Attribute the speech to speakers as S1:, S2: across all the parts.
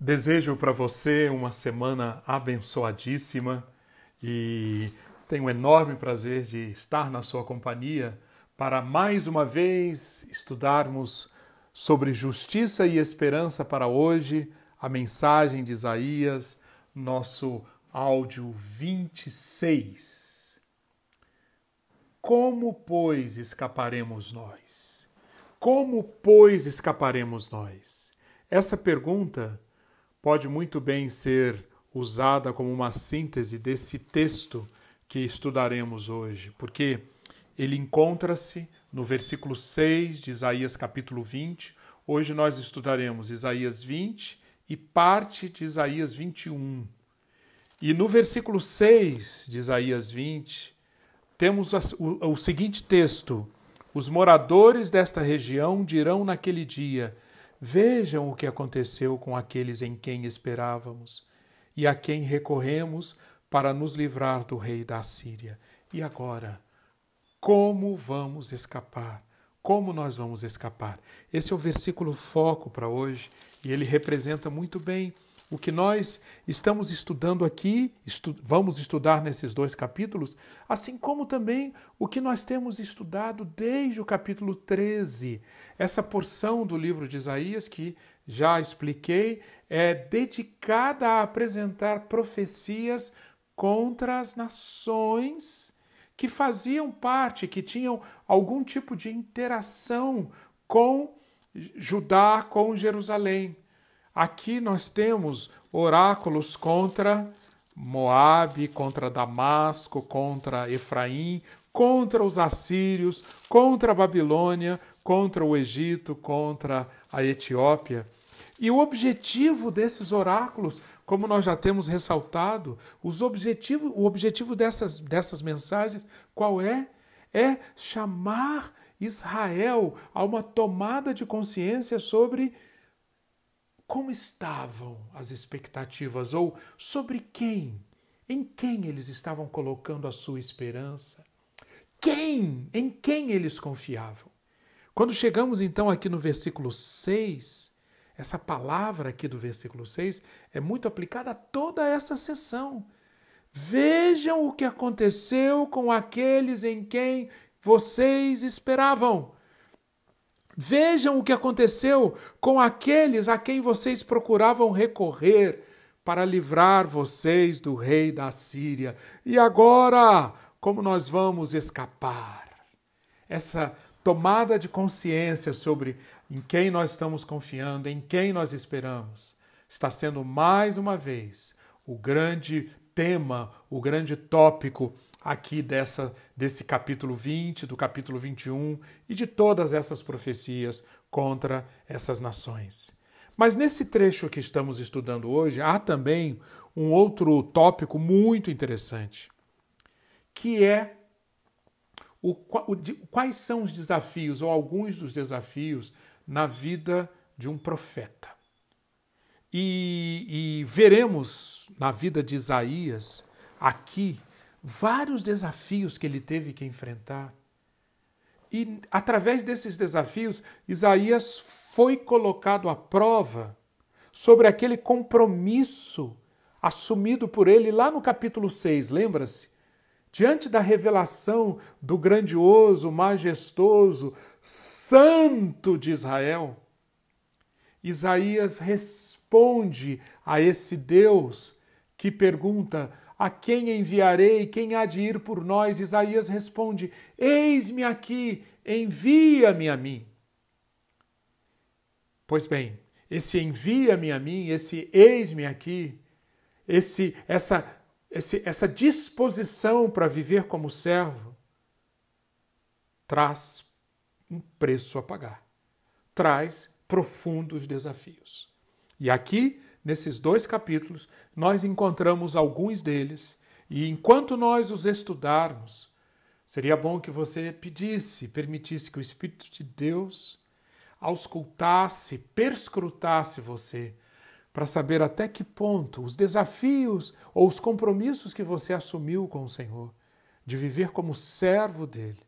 S1: Desejo para você uma semana abençoadíssima e tenho um enorme prazer de estar na sua companhia para mais uma vez estudarmos sobre justiça e esperança para hoje, a mensagem de Isaías, nosso áudio 26. Como, pois, escaparemos nós? Como, pois, escaparemos nós? Essa pergunta pode muito bem ser usada como uma síntese desse texto que estudaremos hoje, porque ele encontra-se no versículo 6 de Isaías capítulo 20. Hoje nós estudaremos Isaías 20 e parte de Isaías 21. E no versículo 6 de Isaías 20, temos o, o seguinte texto: Os moradores desta região dirão naquele dia: Vejam o que aconteceu com aqueles em quem esperávamos e a quem recorremos para nos livrar do rei da Síria. E agora, como vamos escapar? Como nós vamos escapar? Esse é o versículo foco para hoje e ele representa muito bem o que nós estamos estudando aqui, estu vamos estudar nesses dois capítulos, assim como também o que nós temos estudado desde o capítulo 13. Essa porção do livro de Isaías, que já expliquei, é dedicada a apresentar profecias contra as nações que faziam parte, que tinham algum tipo de interação com Judá, com Jerusalém. Aqui nós temos oráculos contra Moabe, contra Damasco, contra Efraim, contra os assírios, contra a Babilônia, contra o Egito, contra a Etiópia. E o objetivo desses oráculos, como nós já temos ressaltado, os objetivo, o objetivo dessas, dessas mensagens, qual é? É chamar Israel a uma tomada de consciência sobre como estavam as expectativas ou sobre quem, em quem eles estavam colocando a sua esperança? Quem, em quem eles confiavam? Quando chegamos então aqui no versículo 6, essa palavra aqui do versículo 6 é muito aplicada a toda essa sessão. Vejam o que aconteceu com aqueles em quem vocês esperavam. Vejam o que aconteceu com aqueles a quem vocês procuravam recorrer para livrar vocês do rei da Síria. E agora, como nós vamos escapar? Essa tomada de consciência sobre em quem nós estamos confiando, em quem nós esperamos, está sendo mais uma vez o grande tema, o grande tópico aqui dessa desse capítulo 20, do capítulo 21 e de todas essas profecias contra essas nações. Mas nesse trecho que estamos estudando hoje, há também um outro tópico muito interessante, que é o, o, quais são os desafios, ou alguns dos desafios, na vida de um profeta. E, e veremos na vida de Isaías, aqui, vários desafios que ele teve que enfrentar. E através desses desafios, Isaías foi colocado à prova sobre aquele compromisso assumido por ele lá no capítulo 6, lembra-se? Diante da revelação do grandioso, majestoso, santo de Israel, Isaías responde a esse Deus que pergunta: a quem enviarei? Quem há de ir por nós? Isaías responde: Eis-me aqui, envia-me a mim. Pois bem, esse envia-me a mim, esse eis-me aqui, esse essa esse, essa disposição para viver como servo traz um preço a pagar, traz profundos desafios. E aqui nesses dois capítulos, nós encontramos alguns deles, e enquanto nós os estudarmos, seria bom que você pedisse, permitisse que o Espírito de Deus auscultasse, perscrutasse você, para saber até que ponto os desafios ou os compromissos que você assumiu com o Senhor, de viver como servo dele,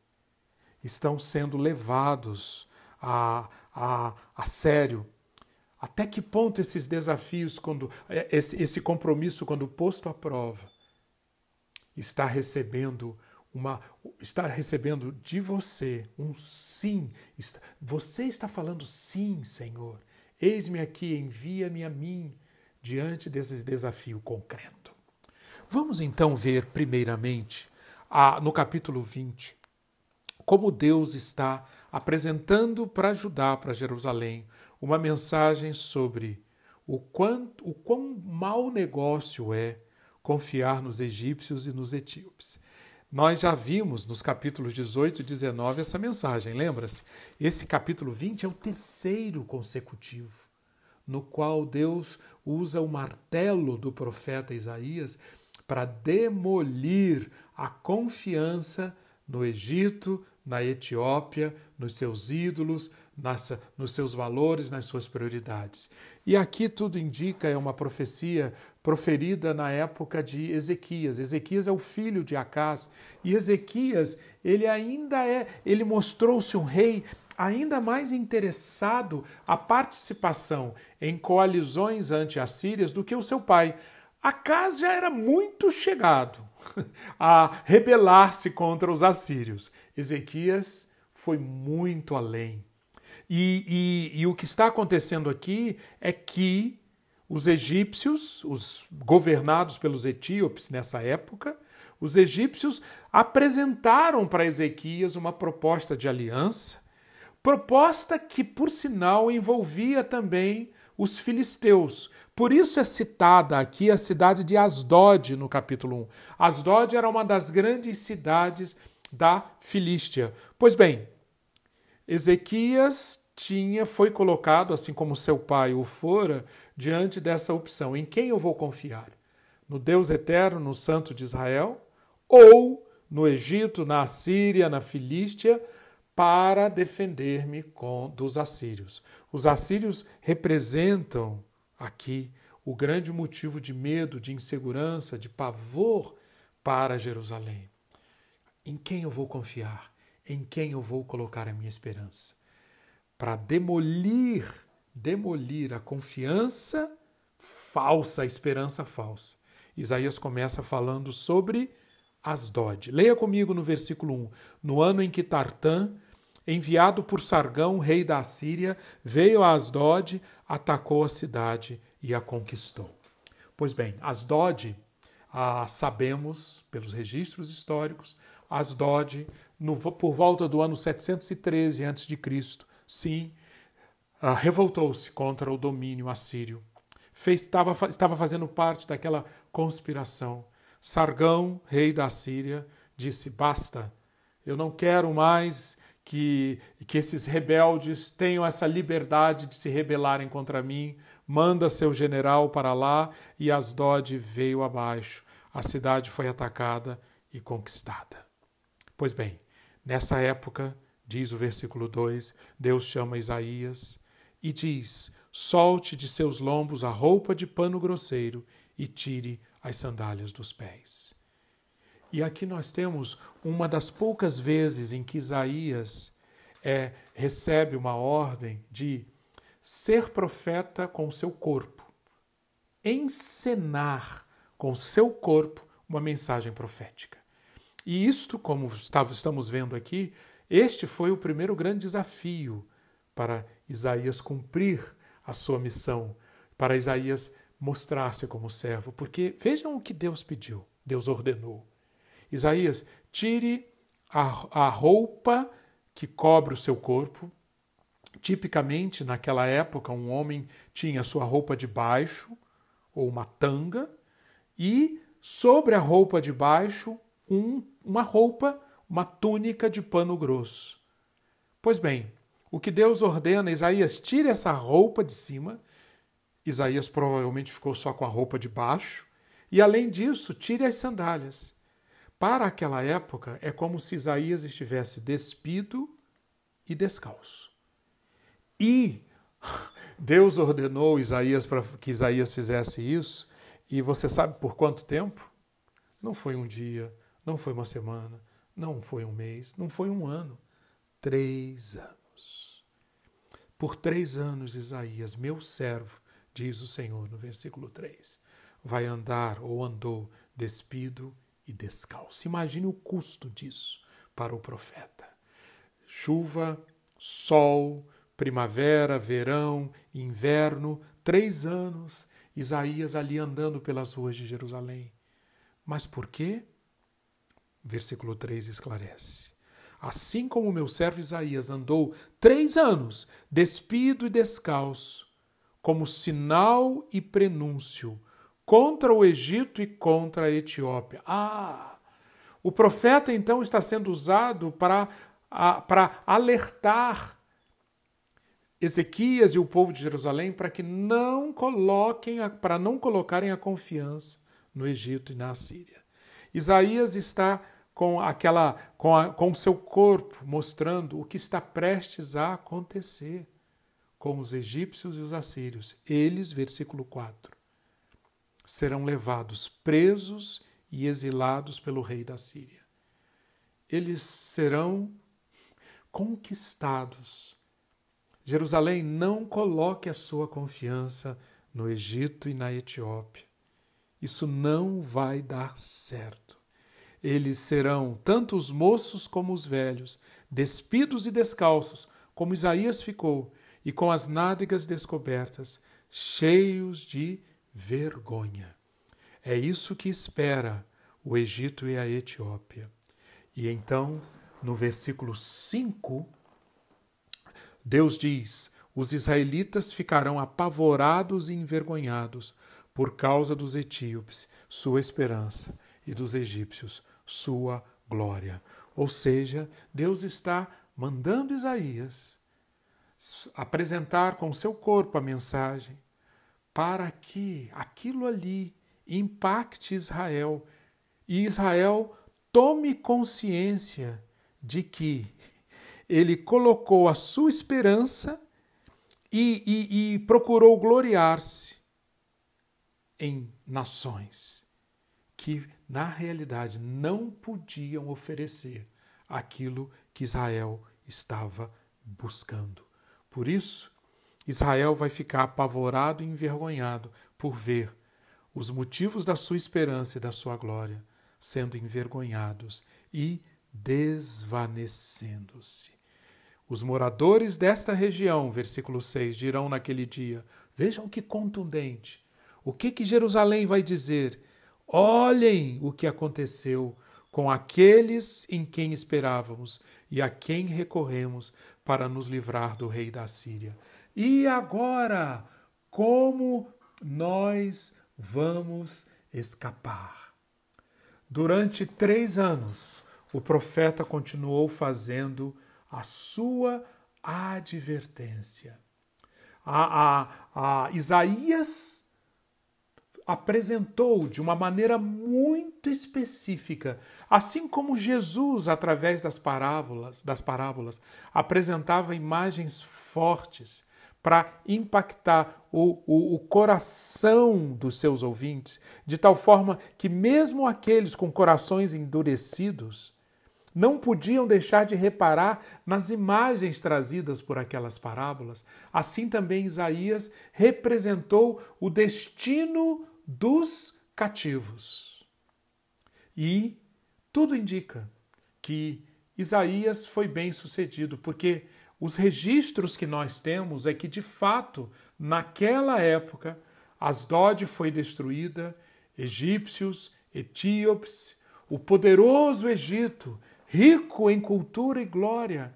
S1: estão sendo levados a, a, a sério Até que ponto esses desafios, quando é, esse, esse compromisso, quando posto à prova, está recebendo uma, está recebendo de você um sim. Você está falando sim, Senhor. Eis-me aqui, envia-me a mim diante desse desafio concreto. Vamos então ver, primeiramente, a, no capítulo 20, como Deus está apresentando para Judá, para Jerusalém, uma mensagem sobre o, quanto, o quão mau negócio é confiar nos egípcios e nos etíopes. Nós já vimos nos capítulos 18 e 19 essa mensagem, lembra-se? Esse capítulo 20 é o terceiro consecutivo, no qual Deus usa o martelo do profeta Isaías para demolir a confiança no Egito, na Etiópia, nos seus ídolos, nas, nos seus valores, nas suas prioridades. E aqui tudo indica é uma profecia proferida na época de Ezequias. Ezequias é o filho de Acás e Ezequias, ele ainda é, ele mostrou-se um rei ainda mais interessado à participação em coalizões anti-assírias do que o seu pai. Acás já era muito chegado a rebelar-se contra os assírios. Ezequias foi muito além. E, e, e, o que está acontecendo aqui é que os egípcios, os governados pelos etíopes nessa época, os egípcios apresentaram para Ezequias uma proposta de aliança, proposta que, por sinal, envolvia também os filisteus. Por isso é citada aqui a cidade de Asdod no capítulo 1. Asdod era uma das grandes cidades da Filístia. Pois bem, Ezequias tinha foi colocado, assim como seu pai o fora, diante dessa opção: em quem eu vou confiar? No Deus eterno, no Santo de Israel, ou no Egito, na Assíria, na Filístia, para defender-me dos assírios. Os assírios representam aqui o grande motivo de medo, de insegurança, de pavor para Jerusalém. Em quem eu vou confiar? Em quem eu vou colocar a minha esperança? Para demolir, demolir a confiança falsa, a esperança falsa. Isaías começa falando sobre Asdod. Leia comigo no versículo 1. No ano em que Tartã, enviado por Sargão, rei da Assíria, veio a Asdod, atacou a cidade e a conquistou. Pois bem, Asdod, ah, sabemos pelos registros históricos, Asdod, no, por volta do ano 713 a.C., sim, ah, revoltou-se contra o domínio assírio. Fez, estava, estava fazendo parte daquela conspiração. Sargão, rei da Síria, disse: Basta, eu não quero mais que, que esses rebeldes tenham essa liberdade de se rebelarem contra mim. Manda seu general para lá e Asdod veio abaixo. A cidade foi atacada e conquistada. Pois bem, nessa época, diz o versículo 2, Deus chama Isaías e diz: Solte de seus lombos a roupa de pano grosseiro e tire as sandálias dos pés. E aqui nós temos uma das poucas vezes em que Isaías é, recebe uma ordem de ser profeta com seu corpo, encenar com seu corpo uma mensagem profética. E isto, como estamos vendo aqui, este foi o primeiro grande desafio para Isaías cumprir a sua missão, para Isaías mostrar-se como servo, porque vejam o que Deus pediu, Deus ordenou. Isaías, tire a, a roupa que cobre o seu corpo. Tipicamente, naquela época, um homem tinha sua roupa de baixo, ou uma tanga, e sobre a roupa de baixo, um, uma roupa, uma túnica de pano grosso. Pois bem, o que Deus ordena, Isaías, tire essa roupa de cima. Isaías provavelmente ficou só com a roupa de baixo. E além disso, tire as sandálias. Para aquela época, é como se Isaías estivesse despido e descalço. E Deus ordenou Isaías para que Isaías fizesse isso, e você sabe por quanto tempo? Não foi um dia, não foi uma semana, não foi um mês, não foi um ano. Três anos. Por três anos, Isaías, meu servo, diz o Senhor no versículo 3, vai andar ou andou despido e descalço. Imagine o custo disso para o profeta. Chuva, sol, primavera, verão, inverno, três anos, Isaías ali andando pelas ruas de Jerusalém. Mas por quê? Versículo 3 esclarece. Assim como meu servo Isaías andou três anos, despido e descalço, como sinal e prenúncio contra o Egito e contra a Etiópia. Ah! O profeta então está sendo usado para, para alertar Ezequias e o povo de Jerusalém para que não coloquem, para não colocarem a confiança no Egito e na Síria. Isaías está com aquela com, a, com seu corpo mostrando o que está prestes a acontecer com os egípcios e os assírios. Eles, versículo 4, serão levados presos e exilados pelo rei da Síria. Eles serão conquistados. Jerusalém, não coloque a sua confiança no Egito e na Etiópia. Isso não vai dar certo. Eles serão, tanto os moços como os velhos, despidos e descalços, como Isaías ficou, e com as nádegas descobertas, cheios de vergonha. É isso que espera o Egito e a Etiópia. E então, no versículo 5, Deus diz: Os israelitas ficarão apavorados e envergonhados por causa dos etíopes, sua esperança, e dos egípcios, sua glória. Ou seja, Deus está mandando Isaías apresentar com seu corpo a mensagem para que aquilo ali impacte Israel e Israel tome consciência de que ele colocou a sua esperança e, e, e procurou gloriar-se em nações que na realidade não podiam oferecer aquilo que Israel estava buscando. Por isso, Israel vai ficar apavorado e envergonhado por ver os motivos da sua esperança e da sua glória sendo envergonhados e desvanecendo-se. Os moradores desta região, versículo 6, dirão naquele dia: Vejam que contundente. O que que Jerusalém vai dizer? Olhem o que aconteceu com aqueles em quem esperávamos e a quem recorremos para nos livrar do rei da Síria. E agora, como nós vamos escapar? Durante três anos, o profeta continuou fazendo a sua advertência. A, a, a Isaías apresentou de uma maneira muito específica, assim como Jesus, através das parábolas, das parábolas, apresentava imagens fortes para impactar o, o, o, coração dos seus ouvintes, de tal forma que mesmo aqueles com corações endurecidos não podiam deixar de reparar nas imagens trazidas por aquelas parábolas. Assim também Isaías representou o destino dos cativos. E tudo indica que Isaías foi bem sucedido, porque os registros que nós temos é que, de fato, naquela época, Asdod foi destruída, egípcios, etíopes, o poderoso Egito, rico em cultura e glória,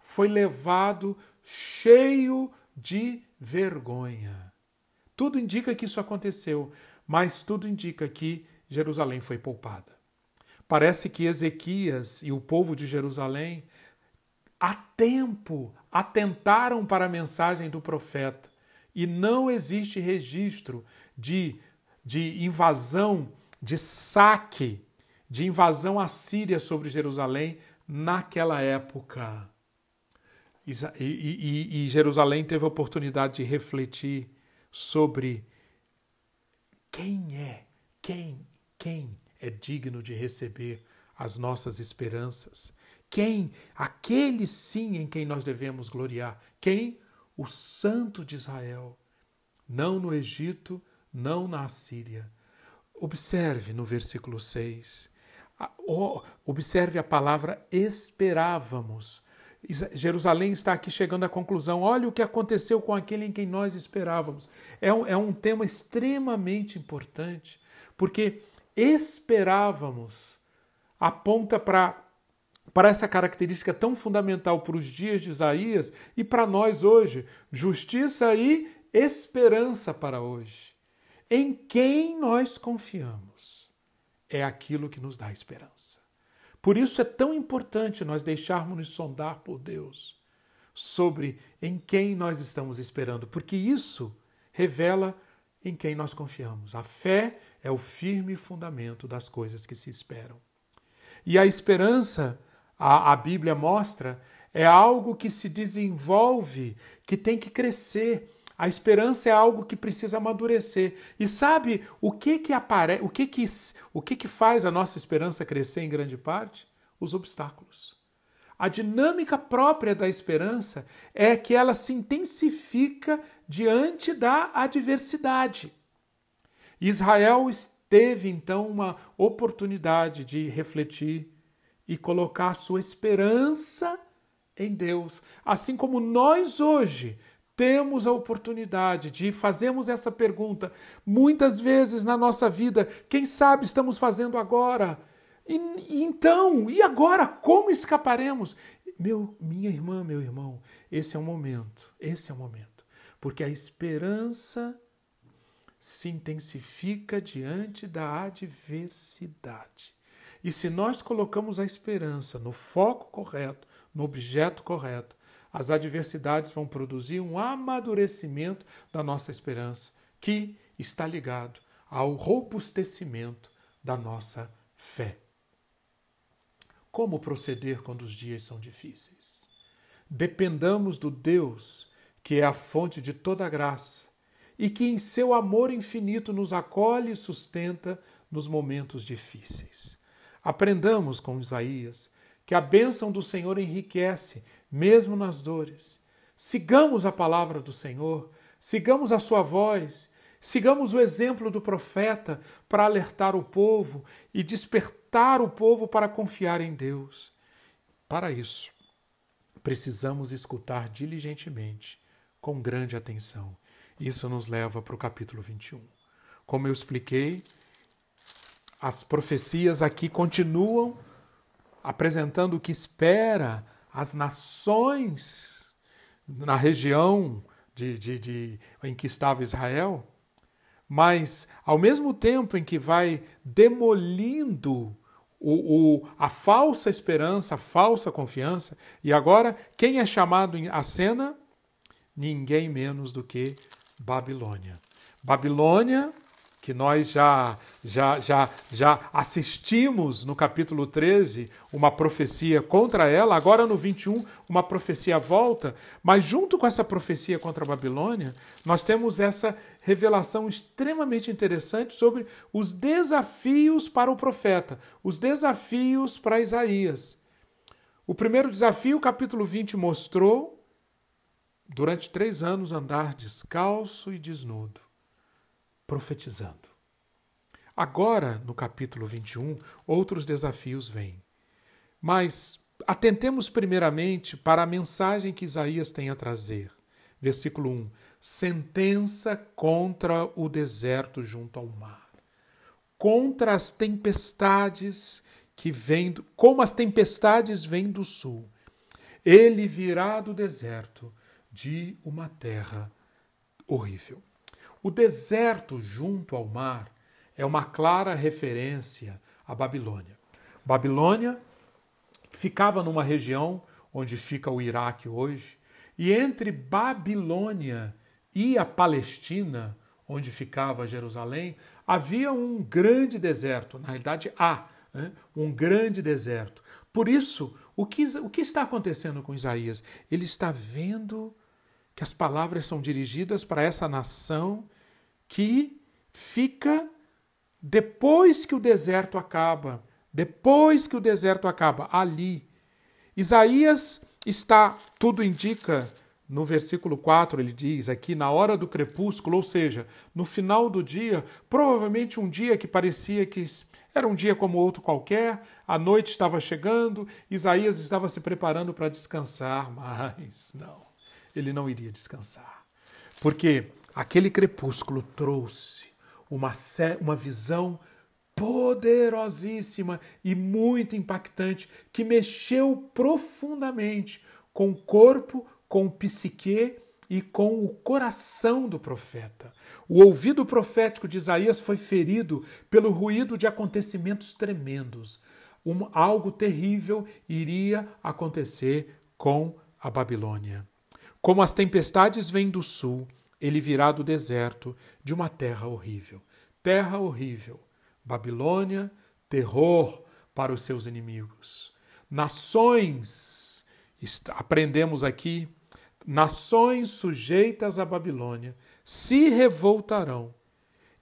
S1: foi levado cheio de vergonha. Tudo indica que isso aconteceu, mas tudo indica que Jerusalém foi poupada. Parece que Ezequias e o povo de Jerusalém, a tempo, atentaram para a mensagem do profeta e não existe registro de, de invasão, de saque, de invasão assíria sobre Jerusalém naquela época. E, e, e, Jerusalém teve a oportunidade de refletir sobre quem é, quem, quem é digno de receber as nossas esperanças? Quem? Aquele sim em quem nós devemos gloriar. Quem? o Santo de Israel, não no Egito, não na Assíria. Observe no versículo 6. Observe a palavra esperávamos. Jerusalém está aqui chegando à conclusão. Olha o que aconteceu com aquele em quem nós esperávamos. É um, é um tema extremamente importante, porque esperávamos aponta para para essa característica tão fundamental para os dias de Isaías e para nós hoje: justiça e esperança para hoje. Em quem nós confiamos é aquilo que nos dá esperança. Por isso é tão importante nós deixarmos nos sondar por Deus sobre em quem nós estamos esperando, porque isso revela em quem nós confiamos. A fé é o firme fundamento das coisas que se esperam. E a esperança, a, a Bíblia mostra, é algo que se desenvolve, que tem que crescer. A esperança é algo que precisa amadurecer. E sabe o que que aparece, o que que o que que faz a nossa esperança crescer em grande parte? Os obstáculos. A dinâmica própria da esperança é que ela se intensifica diante da adversidade. Israel teve então uma oportunidade de refletir e colocar sua esperança em Deus, assim como nós hoje temos a oportunidade de fazermos essa pergunta muitas vezes na nossa vida, quem sabe estamos fazendo agora. E, e então, e agora como escaparemos? Meu, minha irmã, meu irmão, esse é o momento, esse é o momento, porque a esperança se intensifica diante da adversidade. E se nós colocamos a esperança no foco correto, no objeto correto, as adversidades vão produzir um amadurecimento da nossa esperança, que está ligado ao robustecimento da nossa fé. Como proceder quando os dias são difíceis? Dependamos do Deus que é a fonte de toda graça e que em seu amor infinito nos acolhe e sustenta nos momentos difíceis. Aprendamos com Isaías que a bênção do Senhor enriquece, mesmo nas dores. Sigamos a palavra do Senhor, sigamos a sua voz, sigamos o exemplo do profeta para alertar o povo e despertar o povo para confiar em Deus. Para isso, precisamos escutar diligentemente, com grande atenção isso nos leva para o capítulo 21. Como eu expliquei, as profecias aqui continuam apresentando o que espera as nações na região de, de, de, em que estava Israel, mas ao mesmo tempo em que vai demolindo o, o, a falsa esperança, a falsa confiança, e agora quem é chamado à cena? Ninguém menos do que Babilônia. Babilônia, que nós já, já, já, já assistimos no capítulo 13 uma profecia contra ela, agora no 21 uma profecia volta, mas junto com essa profecia contra a Babilônia, nós temos essa revelação extremamente interessante sobre os desafios para o profeta, os desafios para Isaías. O primeiro desafio, o capítulo 20 mostrou, durante três anos andar descalço e desnudo, profetizando. Agora, no capítulo 21, outros desafios vêm. Mas atentemos primeiramente para a mensagem que Isaías tem a trazer. Versículo 1: Sentença contra o deserto junto ao mar, contra as tempestades que vêm, como as tempestades vêm do sul. Ele virá do deserto de uma terra horrível. O deserto junto ao mar é uma clara referência à Babilônia. Babilônia ficava numa região onde fica o Iraque hoje, e entre Babilônia e a Palestina, onde ficava Jerusalém, havia um grande deserto, na realidade há né? um grande deserto. Por isso, o que, o que está acontecendo com Isaías? Ele está vendo que as palavras são dirigidas para essa nação que fica depois que o deserto acaba, depois que o deserto acaba, ali. Isaías está, tudo indica, no versículo 4 ele diz aqui, na hora do crepúsculo, ou seja, no final do dia, provavelmente um dia que parecia que era um dia como outro qualquer, a noite estava chegando, Isaías estava se preparando para descansar, mas não, ele não iria descansar. Porque aquele crepúsculo trouxe uma, uma visão poderosíssima e muito impactante que mexeu profundamente com o corpo, com o psique e com o coração do profeta. O ouvido profético de Isaías foi ferido pelo ruído de acontecimentos tremendos. Um, algo terrível iria acontecer com a Babilônia. Como as tempestades vêm do sul, ele virá do deserto, de uma terra horrível. Terra horrível. Babilônia, terror para os seus inimigos. Nações, aprendemos aqui, nações sujeitas à Babilônia se revoltarão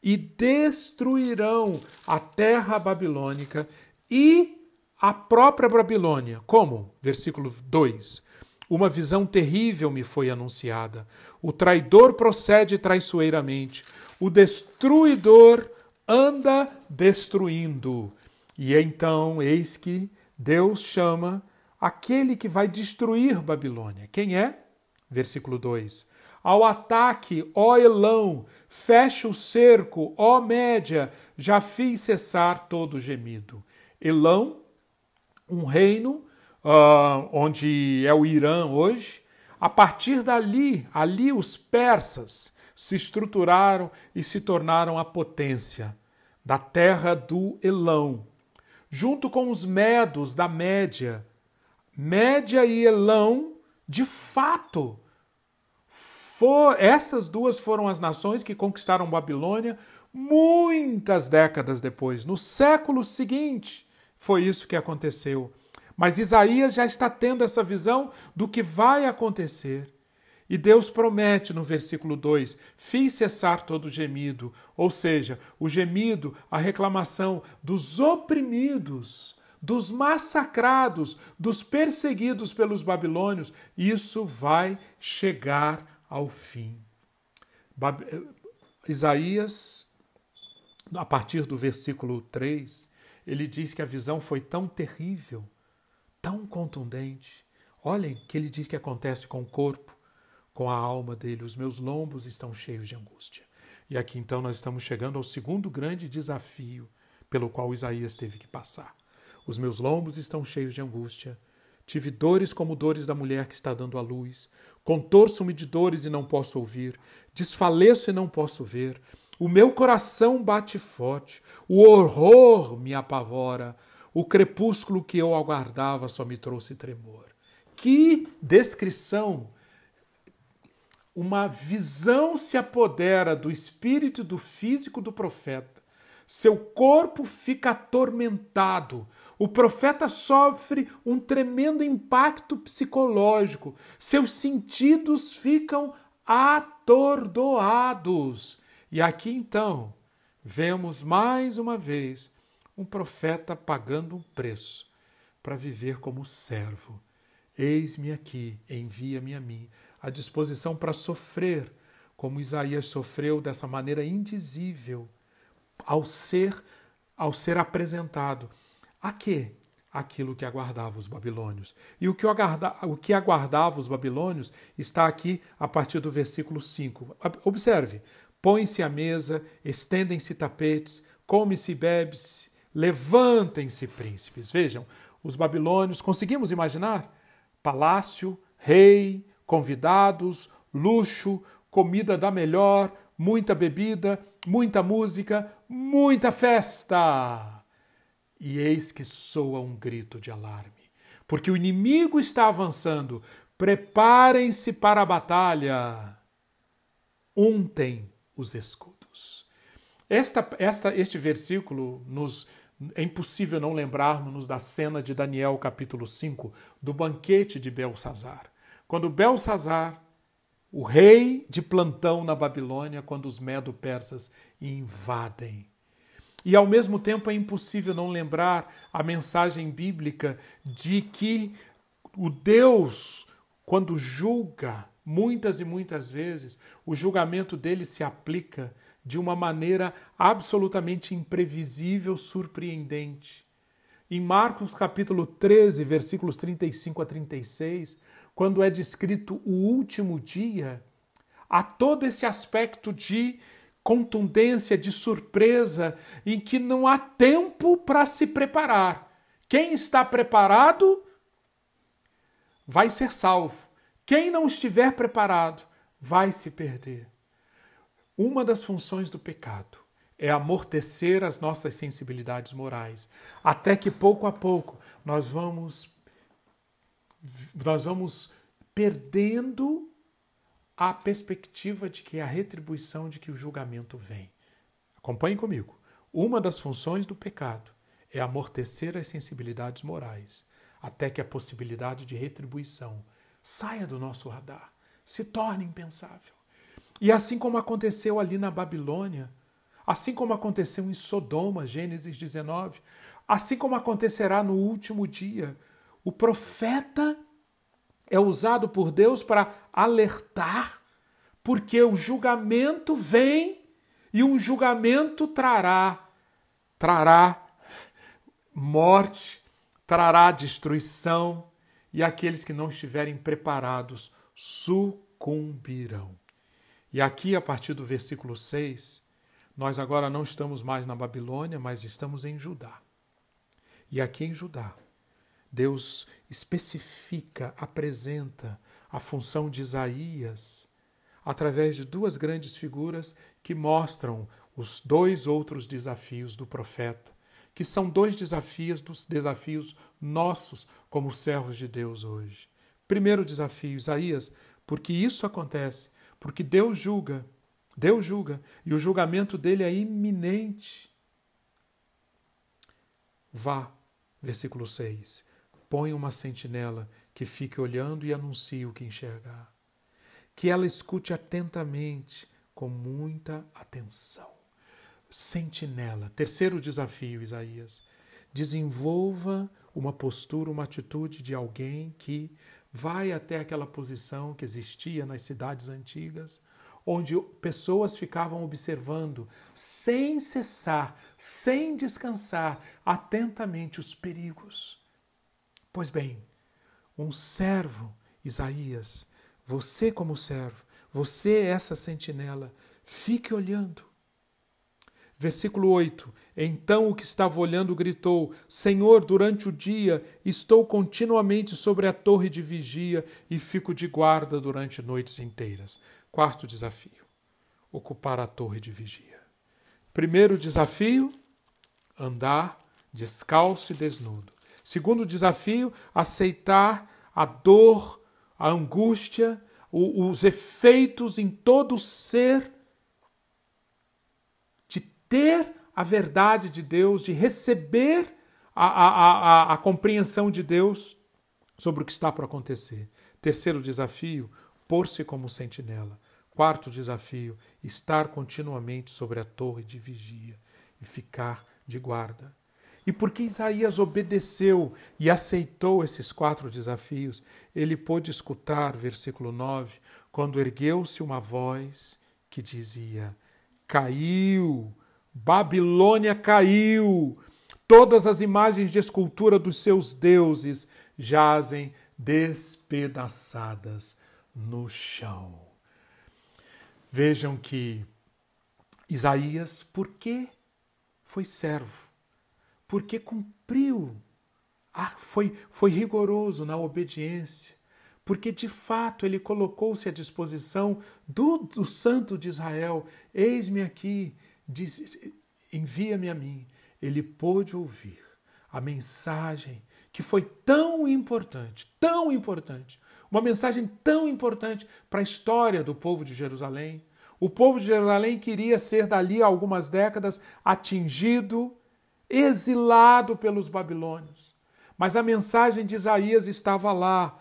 S1: e destruirão a terra babilônica e a própria Babilônia. Como? Versículo 2. Uma visão terrível me foi anunciada. O traidor procede traiçoeiramente. O destruidor anda destruindo. E então, eis que Deus chama aquele que vai destruir Babilônia. Quem é? Versículo 2 ao ataque, ó Elão, fecha o cerco, ó Média, já fiz cessar todo gemido. Elão, um reino uh, onde é o Irã hoje, a partir dali, ali os persas se estruturaram e se tornaram a potência da terra do Elão, junto com os medos da Média. Média e Elão, de fato, For, essas duas foram as nações que conquistaram Babilônia muitas décadas depois. No século seguinte, foi isso que aconteceu. Mas Isaías já está tendo essa visão do que vai acontecer. E Deus promete no versículo 2: Fiz cessar todo gemido, ou seja, o gemido, a reclamação dos oprimidos, dos massacrados, dos perseguidos pelos babilônios, isso vai chegar ao fim. Eh, Isaías, a partir do versículo 3, ele diz que a visão foi tão terrível, tão contundente. Olhem que ele diz que acontece com o corpo, com a alma dele. Os meus lombos estão cheios de angústia. E aqui então nós estamos chegando ao segundo grande desafio pelo qual Isaías teve que passar. Os meus lombos estão cheios de angústia. Tive dores como dores da mulher que está dando à luz. Contorço-me de dores e não posso ouvir, desfaleço e não posso ver. O meu coração bate forte, o horror me apavora, o crepúsculo que eu aguardava só me trouxe tremor. Que descrição! Uma visão se apodera do espírito e do físico do profeta. Seu corpo fica atormentado, o profeta sofre um tremendo impacto psicológico, seus sentidos ficam atordoados. E aqui então vemos mais uma vez um profeta pagando um preço para viver como servo. Eis-me aqui, envia-me a mim, à disposição para sofrer, como Isaías sofreu dessa maneira indizível, ao ser ao ser apresentado a quê? Aquilo que aguardava os babilônios. E o que, aguarda, o que aguardava os babilônios está aqui a partir do versículo 5. Observe: põe-se à mesa, estendem-se tapetes, come-se e bebe-se, levantem-se príncipes. Vejam, os babilônios, conseguimos imaginar? Palácio, rei, convidados, luxo, comida da melhor, muita bebida, muita música, muita festa. E eis que soa um grito de alarme, porque o inimigo está avançando. Preparem-se para a batalha. Untem os escudos. Esta, esta, este versículo nos é impossível não lembrarmos da cena de Daniel, capítulo 5, do banquete de Belsazar. Quando Belsazar, o rei de plantão na Babilônia, quando os medo-persas invadem e ao mesmo tempo é impossível não lembrar a mensagem bíblica de que o Deus, quando julga muitas e muitas vezes, o julgamento dele se aplica de uma maneira absolutamente imprevisível, surpreendente. Em Marcos capítulo 13, versículos 35 a 36, quando é descrito o último dia, há todo esse aspecto de contundência, de surpresa, em que não há tempo para se preparar. Quem está preparado vai ser salvo. Quem não estiver preparado vai se perder. Uma das funções do pecado é amortecer as nossas sensibilidades morais, até que pouco a pouco nós vamos nós vamos perdendo a perspectiva de que a retribuição de que o julgamento vem. Acompanhem comigo. Uma das funções do pecado é amortecer as sensibilidades morais, até que a possibilidade de retribuição saia do nosso radar, se torne impensável. E assim como aconteceu ali na Babilônia, assim como aconteceu em Sodoma, Gênesis 19, assim como acontecerá no último dia. O profeta é usado por Deus para alertar, porque o julgamento vem e um julgamento trará trará morte, trará destruição, e aqueles que não estiverem preparados sucumbirão. E aqui, a partir do versículo 6, nós agora não estamos mais na Babilônia, mas estamos em Judá. E aqui em Judá, Deus especifica, apresenta a função de Isaías através de duas grandes figuras que mostram os dois outros desafios do profeta, que são dois desafios dos desafios nossos como servos de Deus hoje. Primeiro desafio, Isaías, porque isso acontece, porque Deus julga Deus julga e o julgamento dele é iminente. Vá, versículo 6. Põe uma sentinela que fique olhando e anuncie o que enxergar. Que ela escute atentamente, com muita atenção. Sentinela. Terceiro desafio, Isaías. Desenvolva uma postura, uma atitude de alguém que vai até aquela posição que existia nas cidades antigas, onde pessoas ficavam observando, sem cessar, sem descansar, atentamente os perigos. Pois bem, um servo, Isaías, você como servo, você essa sentinela, fique olhando. Versículo 8: Então o que estava olhando gritou: Senhor, durante o dia estou continuamente sobre a torre de vigia e fico de guarda durante noites inteiras. Quarto desafio: ocupar a torre de vigia. Primeiro desafio: andar descalço e desnudo. Segundo desafio: aceitar a dor, a angústia, os efeitos em todo o ser ter a verdade de Deus, de receber a, a, a, a compreensão de Deus sobre o que está para acontecer. Terceiro desafio: pôr-se como sentinela. Quarto desafio: estar continuamente sobre a torre de vigia e ficar de guarda. E porque Isaías obedeceu e aceitou esses quatro desafios, ele pôde escutar, versículo 9, quando ergueu-se uma voz que dizia: Caiu, Babilônia caiu, todas as imagens de escultura dos seus deuses jazem despedaçadas no chão. Vejam que Isaías, por que foi servo? Porque cumpriu, ah, foi, foi rigoroso na obediência, porque de fato ele colocou-se à disposição do, do Santo de Israel. Eis-me aqui, envia-me a mim. Ele pôde ouvir a mensagem que foi tão importante, tão importante, uma mensagem tão importante para a história do povo de Jerusalém. O povo de Jerusalém queria ser dali a algumas décadas atingido, exilado pelos babilônios. Mas a mensagem de Isaías estava lá.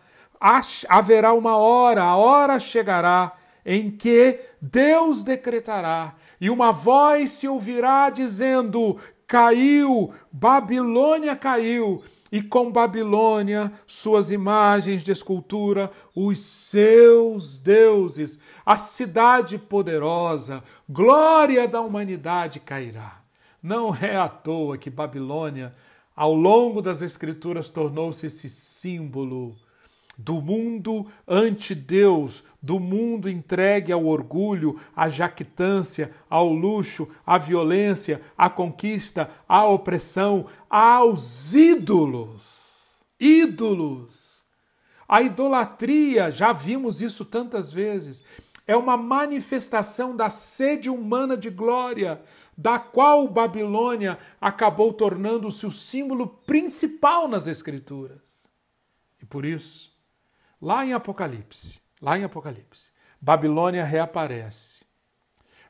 S1: Haverá uma hora, a hora chegará em que Deus decretará e uma voz se ouvirá dizendo: Caiu, Babilônia caiu, e com Babilônia, suas imagens de escultura, os seus deuses, a cidade poderosa, glória da humanidade cairá. Não é à toa que Babilônia, ao longo das Escrituras, tornou-se esse símbolo do mundo ante Deus, do mundo entregue ao orgulho, à jactância, ao luxo, à violência, à conquista, à opressão, aos ídolos. Ídolos. A idolatria, já vimos isso tantas vezes, é uma manifestação da sede humana de glória, da qual Babilônia acabou tornando-se o símbolo principal nas Escrituras. E por isso, Lá em Apocalipse, lá em Apocalipse, Babilônia reaparece.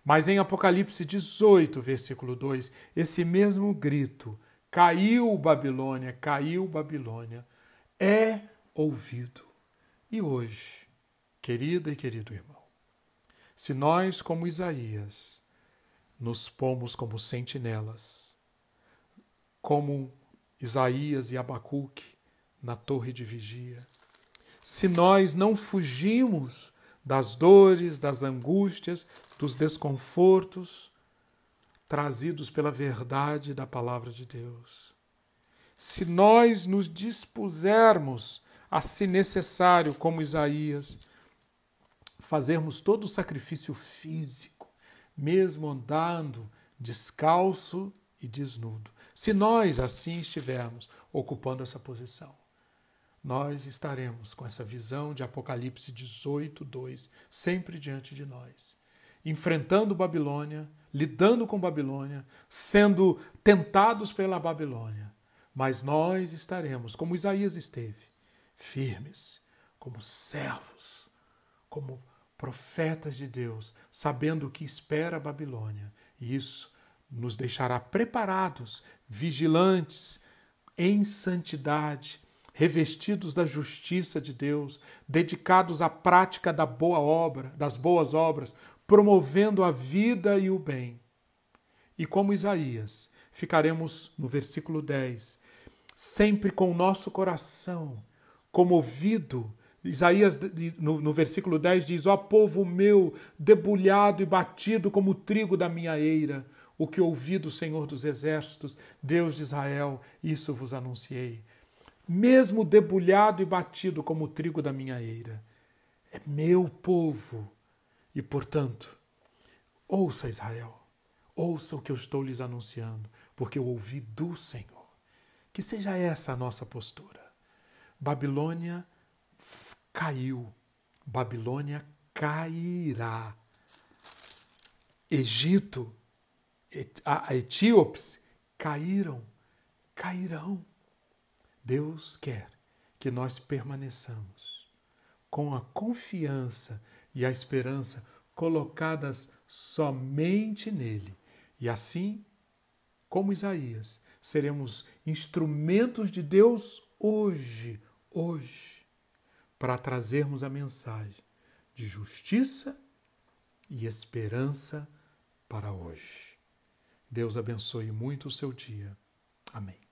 S1: Mas em Apocalipse 18, versículo 2, esse mesmo grito, caiu Babilônia, caiu Babilônia, é ouvido. E hoje, querida e querido irmão, se nós, como Isaías, nos pomos como sentinelas, como Isaías e Abacuque na torre de vigia, se nós não fugimos das dores, das angústias, dos desconfortos trazidos pela verdade da palavra de Deus. Se nós nos dispusermos a, se necessário, como Isaías, fazermos todo o sacrifício físico, mesmo andando descalço e desnudo, se nós assim estivermos ocupando essa posição nós estaremos com essa visão de Apocalipse 18, 2, sempre diante de nós, enfrentando Babilônia, lidando com Babilônia, sendo tentados pela Babilônia. Mas nós estaremos, como Isaías esteve, firmes, como servos, como profetas de Deus, sabendo o que espera a Babilônia. E isso nos deixará preparados, vigilantes, em santidade revestidos da justiça de Deus, dedicados à prática da boa obra, das boas obras, promovendo a vida e o bem. E como Isaías, ficaremos no versículo 10, sempre com o nosso coração comovido. Isaías, no, no versículo 10, diz: Ó povo meu, debulhado e batido como o trigo da minha eira, o que ouvi do Senhor dos Exércitos, Deus de Israel, isso vos anunciei mesmo debulhado e batido como o trigo da minha eira. É meu povo. E, portanto, ouça Israel, ouça o que eu estou lhes anunciando, porque eu ouvi do Senhor. Que seja essa a nossa postura. Babilônia caiu, Babilônia cairá. Egito, a Etíopes caíram, cairão. Deus quer que nós permaneçamos com a confiança e a esperança colocadas somente nele. E assim, como Isaías, seremos instrumentos de Deus hoje, hoje, para trazermos a mensagem de justiça e esperança para hoje. Deus abençoe muito o seu dia. Amém.